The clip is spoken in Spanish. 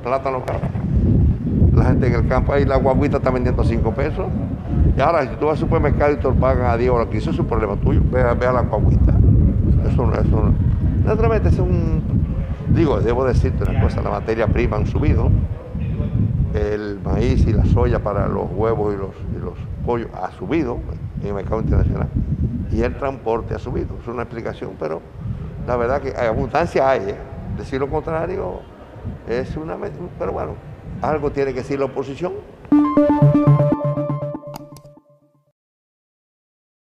plátano caro. La gente en el campo, ahí la guaguita está vendiendo a 5 pesos. Y ahora, si tú vas al supermercado y te lo pagan a 10 o a 15, eso es un problema tuyo. Ve, ve a la guaguita. Eso no, eso no. Naturalmente, es un. Digo, debo decirte una cosa: la materia prima han subido. El maíz y la soya para los huevos y los, y los pollos ha subido en el mercado internacional. Y el transporte ha subido. Es una explicación, pero la verdad que hay abundancia hay. ¿eh? Decir lo contrario es una. Pero bueno, algo tiene que decir la oposición.